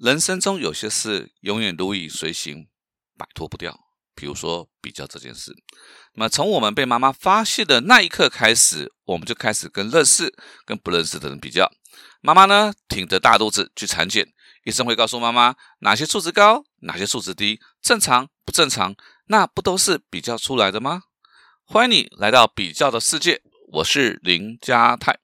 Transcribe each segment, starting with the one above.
人生中有些事永远如影随形，摆脱不掉。比如说比较这件事。那么从我们被妈妈发现的那一刻开始，我们就开始跟认识、跟不认识的人比较。妈妈呢，挺着大肚子去产检，医生会告诉妈妈哪些数值高，哪些数值低，正常不正常，那不都是比较出来的吗？欢迎你来到比较的世界，我是林家泰。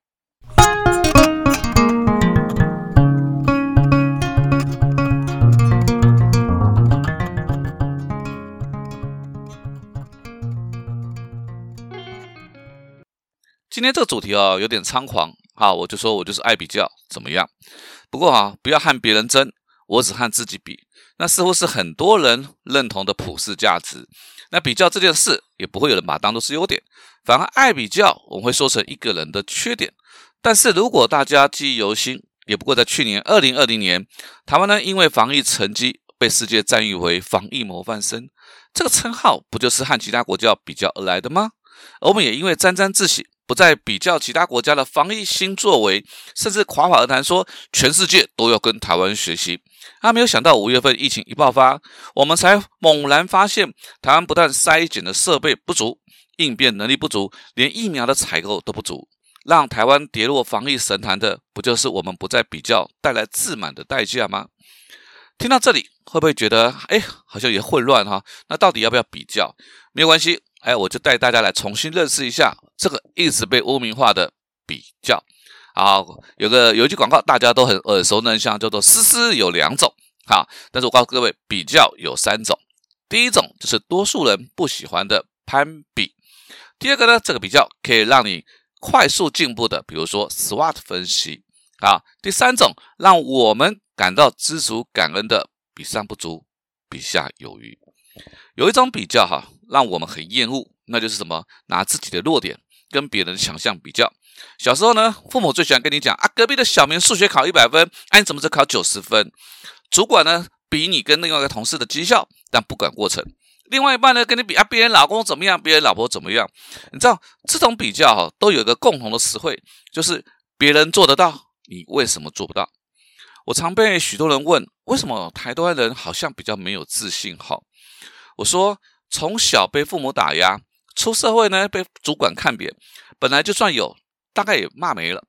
今天这个主题哦，有点猖狂啊！我就说我就是爱比较，怎么样？不过啊，不要和别人争，我只和自己比。那似乎是很多人认同的普世价值。那比较这件事，也不会有人把它当做是优点，反而爱比较，我们会说成一个人的缺点。但是如果大家记忆犹新，也不过在去年二零二零年，台湾呢因为防疫成绩被世界赞誉为防疫模范生，这个称号不就是和其他国家比较而来的吗？而我们也因为沾沾自喜。不再比较其他国家的防疫新作为，甚至夸夸而谈说全世界都要跟台湾学习。他没有想到五月份疫情一爆发，我们才猛然发现台湾不但筛检的设备不足，应变能力不足，连疫苗的采购都不足，让台湾跌落防疫神坛的，不就是我们不再比较带来自满的代价吗？听到这里，会不会觉得哎，好像也混乱哈？那到底要不要比较？没有关系。哎，我就带大家来重新认识一下这个一直被污名化的比较。啊，有个有一句广告，大家都很耳熟能详，叫做“思思有两种”。啊，但是我告诉各位，比较有三种。第一种就是多数人不喜欢的攀比。第二个呢，这个比较可以让你快速进步的，比如说 SWOT 分析。啊，第三种让我们感到知足感恩的，比上不足，比下有余。有一种比较哈，让我们很厌恶，那就是什么？拿自己的弱点跟别人的强项比较。小时候呢，父母最喜欢跟你讲啊，隔壁的小明数学考一百分，哎，你怎么只考九十分？主管呢，比你跟另外一个同事的绩效，但不管过程。另外一半呢，跟你比啊，别人老公怎么样，别人老婆怎么样？你知道这种比较哈，都有一个共同的词汇，就是别人做得到，你为什么做不到？我常被许多人问，为什么台湾人好像比较没有自信？哈。我说，从小被父母打压，出社会呢被主管看扁，本来就算有，大概也骂没了。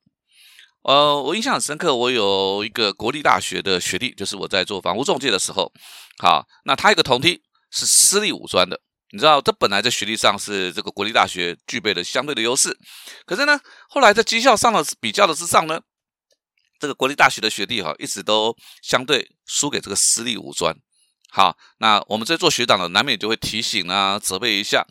呃，我印象很深刻，我有一个国立大学的学弟，就是我在做房屋中介的时候，好，那他一个同梯是私立五专的，你知道，这本来在学历上是这个国立大学具备的相对的优势，可是呢，后来在绩效上的比较的之上呢，这个国立大学的学弟哈，一直都相对输给这个私立五专。好，那我们在做学长的难免就会提醒啊，责备一下。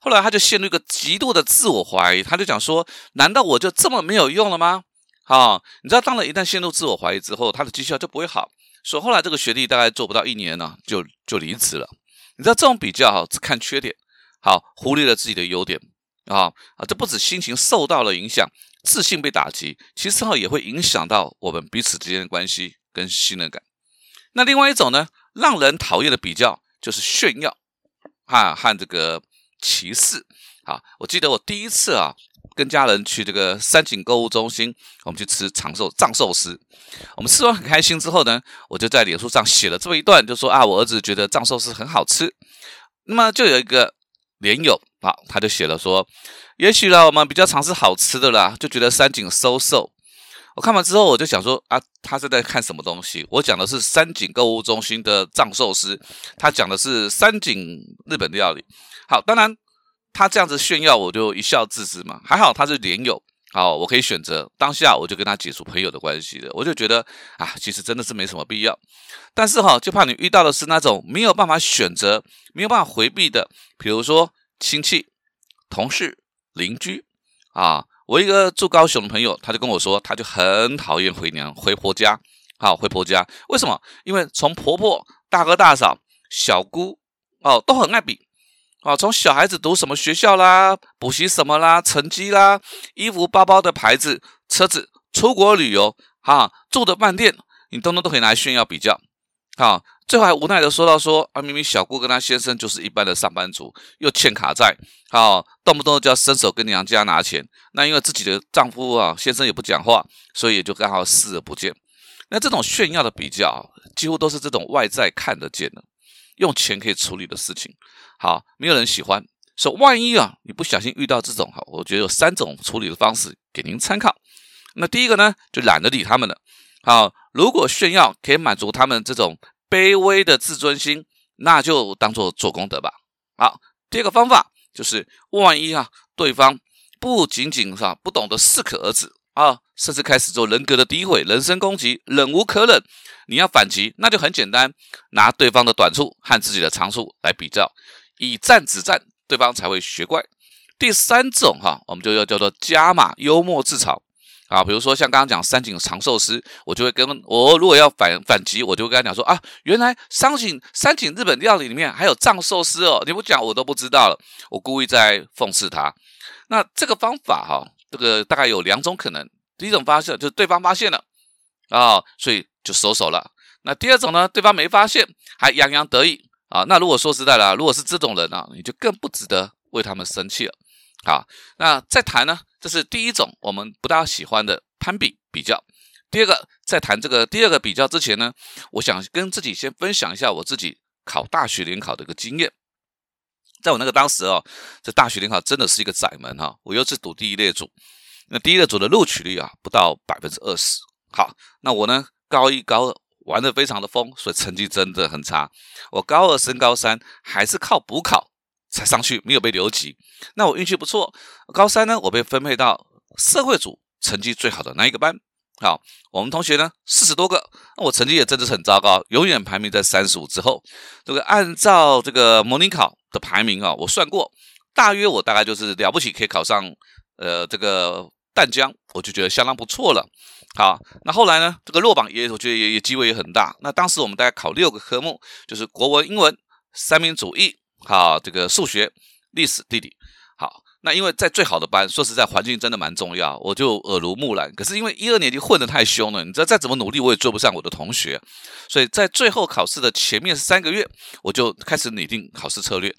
后来他就陷入一个极度的自我怀疑，他就讲说：“难道我就这么没有用了吗？”好，你知道，当然一旦陷入自我怀疑之后，他的绩效就不会好。所以后来这个学弟大概做不到一年呢，就就离职了。你知道这种比较，只看缺点，好，忽略了自己的优点啊啊！这不止心情受到了影响，自信被打击，其实哈也会影响到我们彼此之间的关系跟信任感。那另外一种呢？让人讨厌的比较就是炫耀，啊，和这个歧视。啊，我记得我第一次啊，跟家人去这个三井购物中心，我们去吃长寿藏寿司。我们吃完很开心之后呢，我就在脸书上写了这么一段，就说啊，我儿子觉得藏寿司很好吃。那么就有一个连友啊，他就写了说，也许呢，我们比较尝试好吃的啦，就觉得三井收售。我看完之后，我就想说啊，他是在看什么东西？我讲的是三井购物中心的藏寿司，他讲的是三井日本料理。好，当然他这样子炫耀，我就一笑置之嘛。还好他是连友，好，我可以选择当下我就跟他解除朋友的关系了。我就觉得啊，其实真的是没什么必要。但是哈，就怕你遇到的是那种没有办法选择、没有办法回避的，比如说亲戚、同事、邻居啊。我一个住高雄的朋友，他就跟我说，他就很讨厌回娘回婆家，好回婆家，为什么？因为从婆婆、大哥大嫂、小姑哦，都很爱比，啊，从小孩子读什么学校啦，补习什么啦，成绩啦，衣服、包包的牌子、车子，出国旅游，哈，住的饭店，你通通都可以拿来炫耀比较，好。最后还无奈的说到说啊，明明小姑跟她先生就是一般的上班族，又欠卡债，好动不动就要伸手跟娘家拿钱。那因为自己的丈夫啊先生也不讲话，所以也就刚好视而不见。那这种炫耀的比较，几乎都是这种外在看得见的，用钱可以处理的事情。好，没有人喜欢。说万一啊，你不小心遇到这种哈，我觉得有三种处理的方式给您参考。那第一个呢，就懒得理他们了。好，如果炫耀可以满足他们这种卑微的自尊心，那就当做做功德吧。好，第二个方法就是，万一啊，对方不仅仅是啊不懂得适可而止啊，甚至开始做人格的诋毁、人身攻击，忍无可忍，你要反击，那就很简单，拿对方的短处和自己的长处来比较，以战止战。对方才会学乖。第三种哈，我们就要叫做加码幽默自嘲啊。比如说像刚刚讲三井长寿司，我就会跟我如果要反反击，我就会跟他讲说啊，原来三井三井日本料理里面还有藏寿司哦，你不讲我都不知道了。我故意在讽刺他。那这个方法哈，这个大概有两种可能。第一种发现就是对方发现了啊，所以就收手了。那第二种呢，对方没发现，还洋洋得意。啊，那如果说实在的，如果是这种人啊，你就更不值得为他们生气了。好，那再谈呢，这是第一种我们不大喜欢的攀比比较。第二个，在谈这个第二个比较之前呢，我想跟自己先分享一下我自己考大学联考的一个经验。在我那个当时哦，这大学联考真的是一个窄门哈，我又是读第一列组，那第一列组的录取率啊不到百分之二十。好，那我呢高一高二。玩的非常的疯，所以成绩真的很差。我高二升高三还是靠补考才上去，没有被留级。那我运气不错，高三呢，我被分配到社会组成绩最好的那一个班。好，我们同学呢四十多个，那我成绩也真的是很糟糕，永远排名在三十五之后。这个按照这个模拟考的排名啊，我算过，大约我大概就是了不起可以考上呃这个淡江，我就觉得相当不错了。好，那后来呢？这个落榜也，我觉得也也机会也很大。那当时我们大概考六个科目，就是国文、英文、三民主义，好，这个数学、历史、地理。好，那因为在最好的班，说实在，环境真的蛮重要，我就耳濡目染。可是因为一二年级混得太凶了，你知道再怎么努力，我也追不上我的同学。所以在最后考试的前面三个月，我就开始拟定考试策略。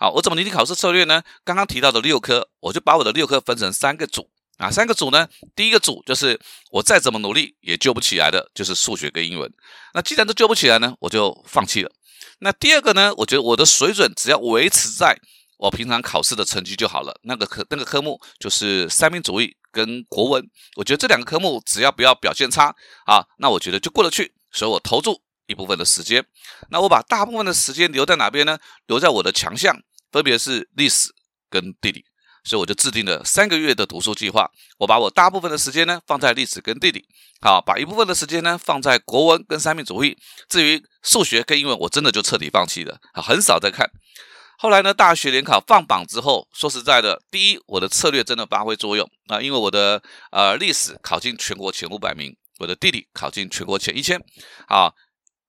好，我怎么拟定考试策略呢？刚刚提到的六科，我就把我的六科分成三个组。啊，三个组呢，第一个组就是我再怎么努力也救不起来的，就是数学跟英文。那既然都救不起来呢，我就放弃了。那第二个呢，我觉得我的水准只要维持在我平常考试的成绩就好了。那个科那个科目就是三民主义跟国文，我觉得这两个科目只要不要表现差啊，那我觉得就过得去。所以我投注一部分的时间，那我把大部分的时间留在哪边呢？留在我的强项，分别是历史跟地理。所以我就制定了三个月的读书计划。我把我大部分的时间呢放在历史跟地理，好，把一部分的时间呢放在国文跟三民主义。至于数学跟英文，我真的就彻底放弃了，很少再看。后来呢，大学联考放榜之后，说实在的，第一，我的策略真的发挥作用啊，因为我的呃历史考进全国前五百名，我的地理考进全国前一千，啊。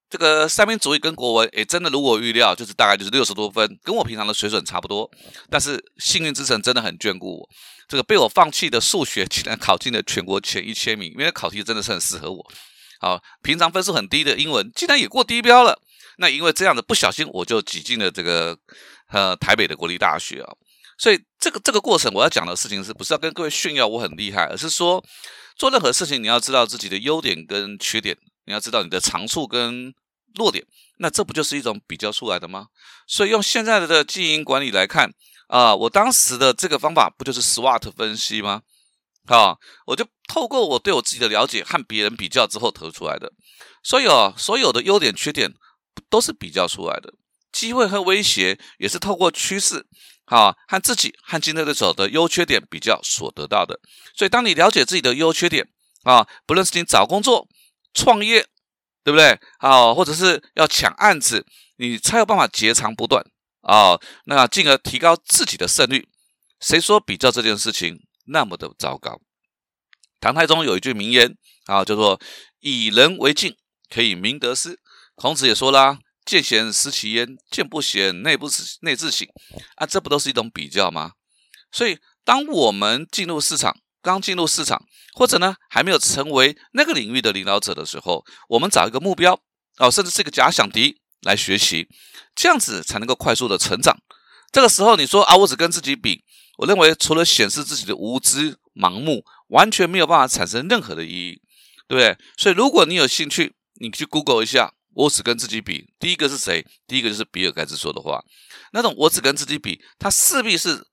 这个三民主义跟国文，诶，真的如我预料，就是大概就是六十多分，跟我平常的水准差不多。但是幸运之神真的很眷顾我，这个被我放弃的数学竟然考进了全国前一千名，因为考题真的是很适合我。好，平常分数很低的英文竟然也过低标了。那因为这样的不小心，我就挤进了这个呃台北的国立大学啊。所以这个这个过程，我要讲的事情是不是要跟各位炫耀我很厉害，而是说做任何事情你要知道自己的优点跟缺点。你要知道你的长处跟弱点，那这不就是一种比较出来的吗？所以用现在的经营管理来看啊，我当时的这个方法不就是 SWOT 分析吗？啊，我就透过我对我自己的了解和别人比较之后得出来的。所以哦，所有的优点缺点都是比较出来的，机会和威胁也是透过趋势啊和自己和竞争对手的优缺点比较所得到的。所以当你了解自己的优缺点啊，不论是你找工作。创业，对不对？啊，或者是要抢案子，你才有办法截长补短啊，那进而提高自己的胜率。谁说比较这件事情那么的糟糕？唐太宗有一句名言啊，叫做“以人为镜，可以明得失”。孔子也说啦：“见贤思齐焉，见不贤内不自内自省。”啊，这不都是一种比较吗？所以，当我们进入市场，刚进入市场，或者呢还没有成为那个领域的领导者的时候，我们找一个目标哦，甚至是一个假想敌来学习，这样子才能够快速的成长。这个时候你说啊，我只跟自己比，我认为除了显示自己的无知、盲目，完全没有办法产生任何的意义。对不对？所以如果你有兴趣，你去 Google 一下，我只跟自己比。第一个是谁？第一个就是比尔盖茨说的话。那种我只跟自己比，他势必是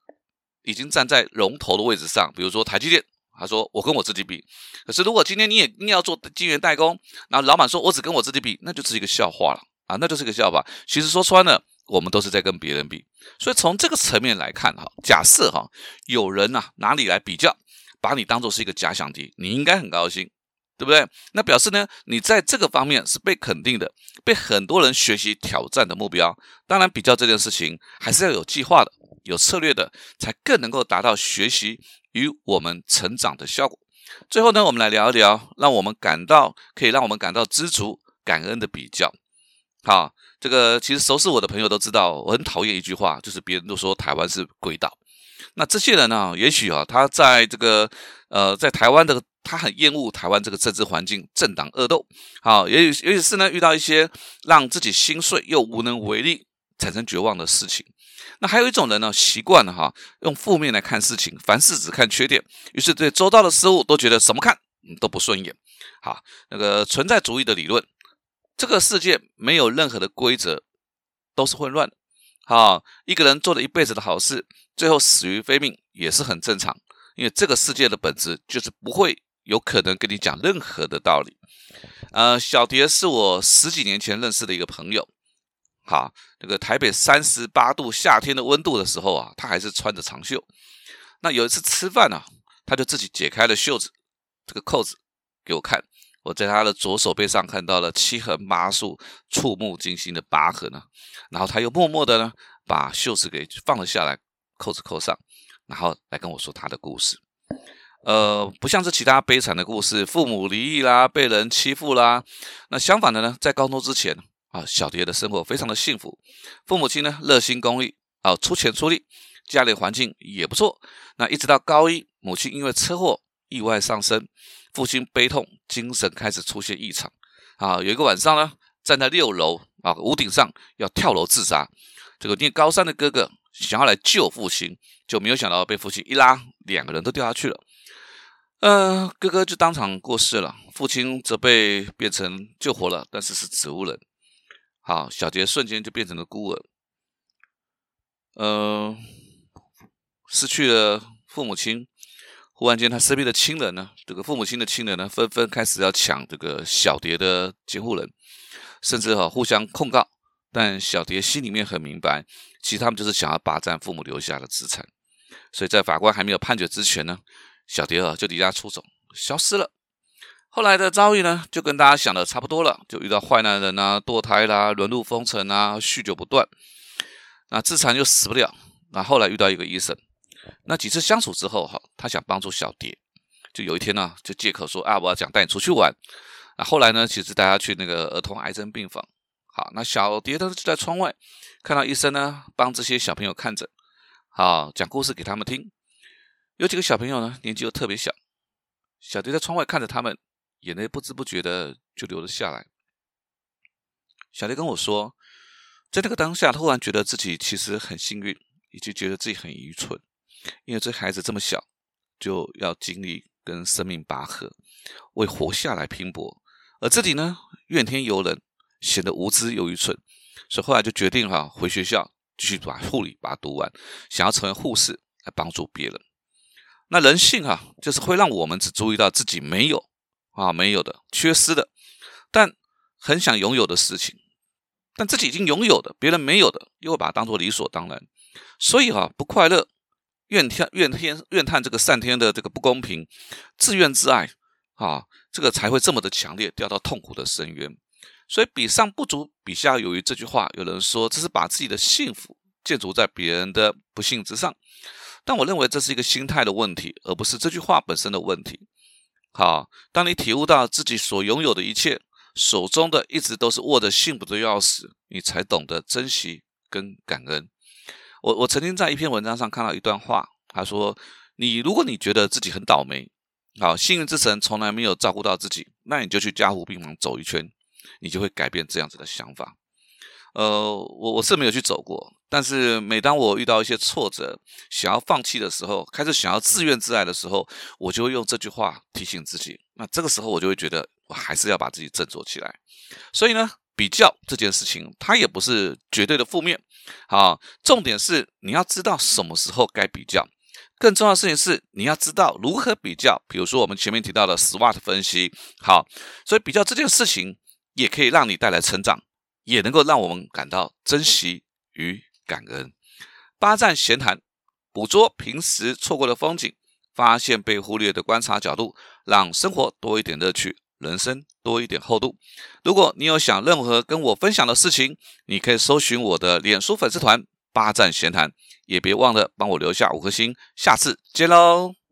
已经站在龙头的位置上。比如说台积电，他说我跟我自己比。可是如果今天你也硬要做晶圆代工，然后老板说我只跟我自己比，那就是一个笑话了啊，那就是个笑话。其实说穿了，我们都是在跟别人比。所以从这个层面来看哈，假设哈有人呐拿你来比较，把你当做是一个假想敌，你应该很高兴。对不对？那表示呢，你在这个方面是被肯定的，被很多人学习挑战的目标。当然，比较这件事情还是要有计划的、有策略的，才更能够达到学习与我们成长的效果。最后呢，我们来聊一聊，让我们感到可以让我们感到知足、感恩的比较。好，这个其实熟悉我的朋友都知道，我很讨厌一句话，就是别人都说台湾是鬼岛。那这些人呢，也许啊，他在这个呃，在台湾的。他很厌恶台湾这个政治环境，政党恶斗。好，也许，也许是呢，遇到一些让自己心碎又无能为力、产生绝望的事情。那还有一种人呢，习惯了哈，用负面来看事情，凡事只看缺点，于是对周遭的事物都觉得什么看都不顺眼。好，那个存在主义的理论，这个世界没有任何的规则，都是混乱的。好，一个人做了一辈子的好事，最后死于非命也是很正常，因为这个世界的本质就是不会。有可能跟你讲任何的道理。呃，小蝶是我十几年前认识的一个朋友。好，这个台北三十八度夏天的温度的时候啊，他还是穿着长袖。那有一次吃饭呢，他就自己解开了袖子，这个扣子给我看。我在他的左手背上看到了七横八竖、触目惊心的疤痕呢。然后他又默默的呢，把袖子给放了下来，扣子扣上，然后来跟我说他的故事。呃，不像是其他悲惨的故事，父母离异啦，被人欺负啦。那相反的呢，在高中之前啊，小蝶的生活非常的幸福，父母亲呢热心公益啊，出钱出力，家里环境也不错。那一直到高一，母亲因为车祸意外丧生，父亲悲痛，精神开始出现异常啊。有一个晚上呢，站在六楼啊屋顶上要跳楼自杀，这个念高三的哥哥想要来救父亲，就没有想到被父亲一拉，两个人都掉下去了。呃，哥哥就当场过世了，父亲则被变成救活了，但是是植物人。好，小杰瞬间就变成了孤儿。呃，失去了父母亲，忽然间他身边的亲人呢，这个父母亲的亲人呢，纷纷开始要抢这个小蝶的监护人，甚至哈互相控告。但小蝶心里面很明白，其实他们就是想要霸占父母留下的资产。所以在法官还没有判决之前呢。小蝶啊就离家出走，消失了。后来的遭遇呢，就跟大家想的差不多了，就遇到坏男人啊，堕胎啦，沦入风尘啊，酗酒不断，那自残又死不了。那后来遇到一个医生，那几次相处之后，哈，他想帮助小蝶，就有一天呢，就借口说啊，我要想带你出去玩。那后来呢，其实大家去那个儿童癌症病房，好，那小蝶呢就在窗外看到医生呢，帮这些小朋友看诊，好，讲故事给他们听。有几个小朋友呢，年纪又特别小，小蝶在窗外看着他们，眼泪不知不觉的就流了下来。小蝶跟我说，在那个当下，突然觉得自己其实很幸运，以及觉得自己很愚蠢，因为这孩子这么小，就要经历跟生命拔河，为活下来拼搏，而自己呢，怨天尤人，显得无知又愚蠢，所以后来就决定哈，回学校继续把护理把它读完，想要成为护士来帮助别人。那人性啊，就是会让我们只注意到自己没有啊、没有的、缺失的，但很想拥有的事情，但自己已经拥有的、别人没有的，又会把它当做理所当然。所以啊，不快乐、怨天、怨天、怨叹这个上天的这个不公平，自怨自艾啊，这个才会这么的强烈，掉到痛苦的深渊。所以，比上不足，比下有余。这句话，有人说这是把自己的幸福建筑在别人的不幸之上。但我认为这是一个心态的问题，而不是这句话本身的问题。好，当你体悟到自己所拥有的一切，手中的一直都是握着幸福的钥匙，你才懂得珍惜跟感恩。我我曾经在一篇文章上看到一段话，他说：“你如果你觉得自己很倒霉，好，幸运之神从来没有照顾到自己，那你就去嘉湖病房走一圈，你就会改变这样子的想法。”呃，我我是没有去走过，但是每当我遇到一些挫折，想要放弃的时候，开始想要自怨自艾的时候，我就会用这句话提醒自己。那这个时候，我就会觉得，我还是要把自己振作起来。所以呢，比较这件事情，它也不是绝对的负面。好，重点是你要知道什么时候该比较。更重要的事情是，你要知道如何比较。比如说我们前面提到的 SWOT 分析。好，所以比较这件事情，也可以让你带来成长。也能够让我们感到珍惜与感恩。八站闲谈，捕捉平时错过的风景，发现被忽略的观察角度，让生活多一点乐趣，人生多一点厚度。如果你有想任何跟我分享的事情，你可以搜寻我的脸书粉丝团“八站闲谈”，也别忘了帮我留下五颗星。下次见喽！